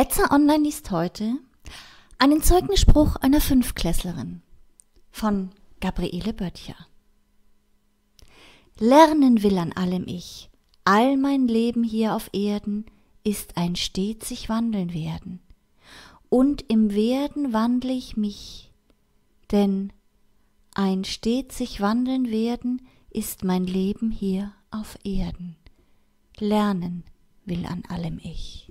Etza Online liest heute einen Zeugnisspruch einer Fünfklässlerin von Gabriele Böttcher. Lernen will an allem ich, all mein Leben hier auf Erden ist ein stets sich wandeln werden. Und im Werden wandle ich mich, denn ein stets sich wandeln werden ist mein Leben hier auf Erden. Lernen will an allem ich.